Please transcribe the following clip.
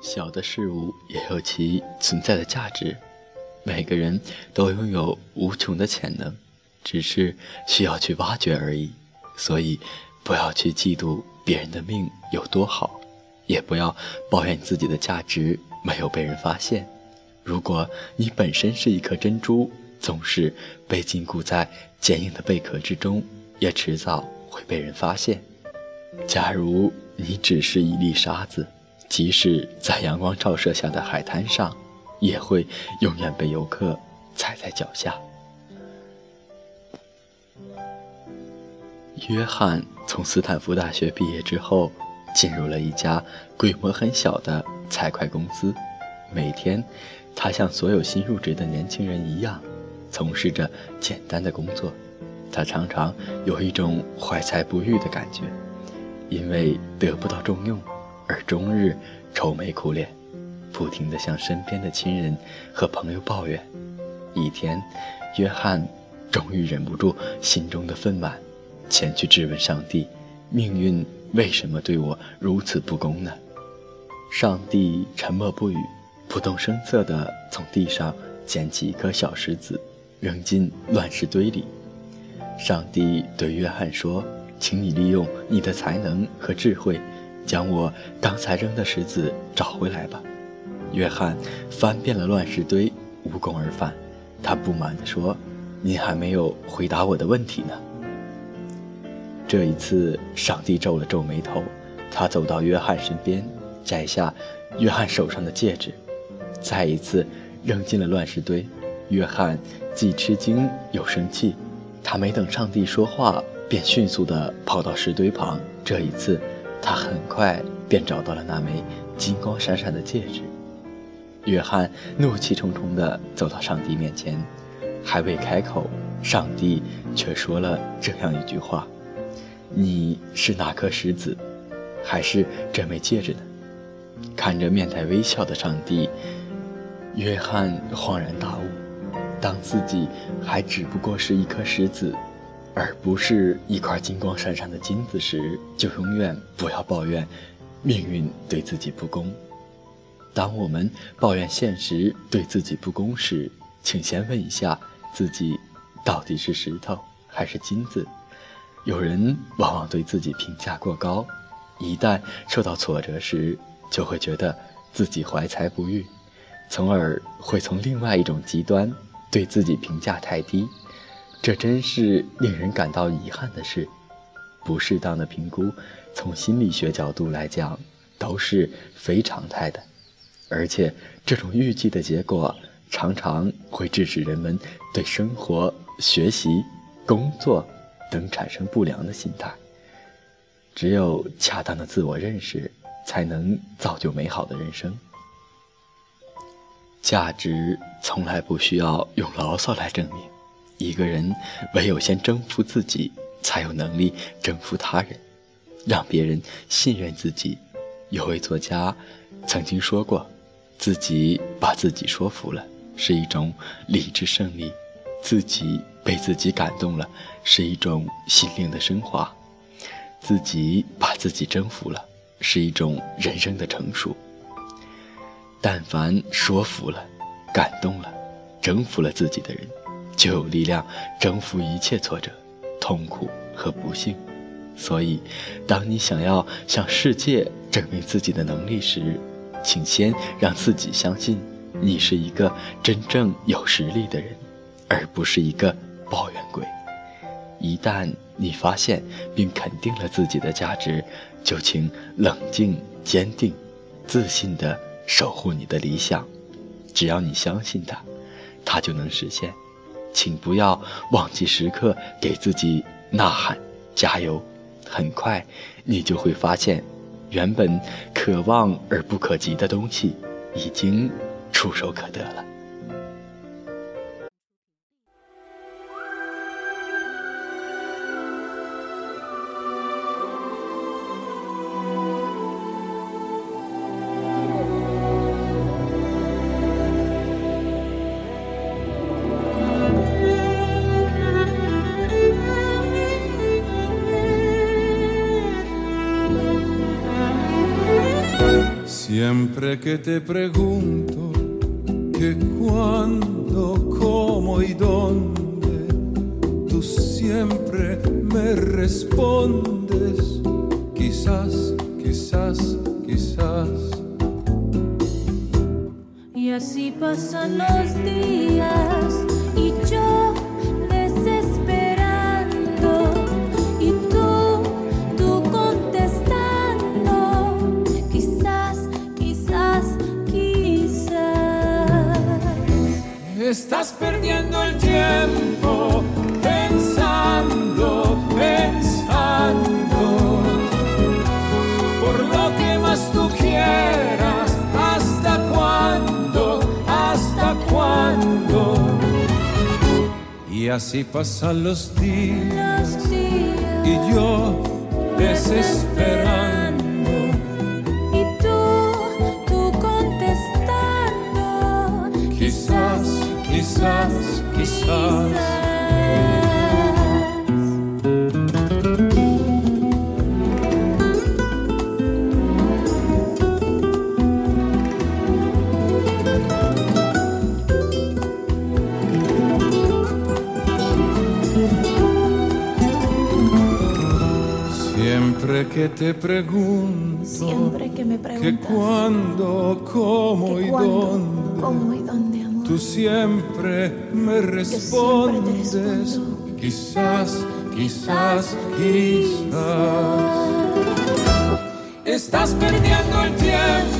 小的事物也有其存在的价值，每个人都拥有无穷的潜能，只是需要去挖掘而已。所以，不要去嫉妒别人的命有多好，也不要抱怨自己的价值没有被人发现。如果你本身是一颗珍珠，总是被禁锢在坚硬的贝壳之中，也迟早会被人发现。假如你只是一粒沙子，即使在阳光照射下的海滩上，也会永远被游客踩在脚下。约翰从斯坦福大学毕业之后，进入了一家规模很小的财会公司。每天，他像所有新入职的年轻人一样，从事着简单的工作。他常常有一种怀才不遇的感觉，因为得不到重用，而终日愁眉苦脸，不停地向身边的亲人和朋友抱怨。一天，约翰终于忍不住心中的愤懑。前去质问上帝：“命运为什么对我如此不公呢？”上帝沉默不语，不动声色地从地上捡起一颗小石子，扔进乱石堆里。上帝对约翰说：“请你利用你的才能和智慧，将我刚才扔的石子找回来吧。”约翰翻遍了乱石堆，无功而返。他不满地说：“您还没有回答我的问题呢。”这一次，上帝皱了皱眉头，他走到约翰身边，摘下约翰手上的戒指，再一次扔进了乱石堆。约翰既吃惊又生气，他没等上帝说话，便迅速地跑到石堆旁。这一次，他很快便找到了那枚金光闪闪的戒指。约翰怒气冲冲地走到上帝面前，还未开口，上帝却说了这样一句话。你是哪颗石子，还是这枚戒指呢？看着面带微笑的上帝，约翰恍然大悟：当自己还只不过是一颗石子，而不是一块金光闪闪的金子时，就永远不要抱怨命运对自己不公。当我们抱怨现实对自己不公时，请先问一下自己：到底是石头还是金子？有人往往对自己评价过高，一旦受到挫折时，就会觉得自己怀才不遇，从而会从另外一种极端对自己评价太低。这真是令人感到遗憾的事。不适当的评估，从心理学角度来讲，都是非常态的，而且这种预计的结果常常会致使人们对生活、学习、工作。等产生不良的心态。只有恰当的自我认识，才能造就美好的人生。价值从来不需要用牢骚来证明。一个人唯有先征服自己，才有能力征服他人，让别人信任自己。有位作家曾经说过：“自己把自己说服了，是一种理智胜利。”自己被自己感动了，是一种心灵的升华；自己把自己征服了，是一种人生的成熟。但凡说服了、感动了、征服了自己的人，就有力量征服一切挫折、痛苦和不幸。所以，当你想要向世界证明自己的能力时，请先让自己相信，你是一个真正有实力的人。而不是一个抱怨鬼。一旦你发现并肯定了自己的价值，就请冷静、坚定、自信地守护你的理想。只要你相信它，它就能实现。请不要忘记时刻给自己呐喊、加油。很快，你就会发现，原本可望而不可及的东西，已经触手可得了。Siempre que te pregunto que cuándo, cómo y dónde, tú siempre me respondes, quizás, quizás, quizás. Y así pasan los días Estás perdiendo el tiempo pensando, pensando por lo que más tú quieras. ¿Hasta cuándo? ¿Hasta cuándo? Y así pasan los días Los días y yo desesperando. Quizás. Siempre que te pregunto Siempre que me que preguntas cuándo, cómo que y dónde, cómo y dónde. Tú siempre me siempre respondes. respondo. Quizás, quizás, quizás. Estás perdiendo el tiempo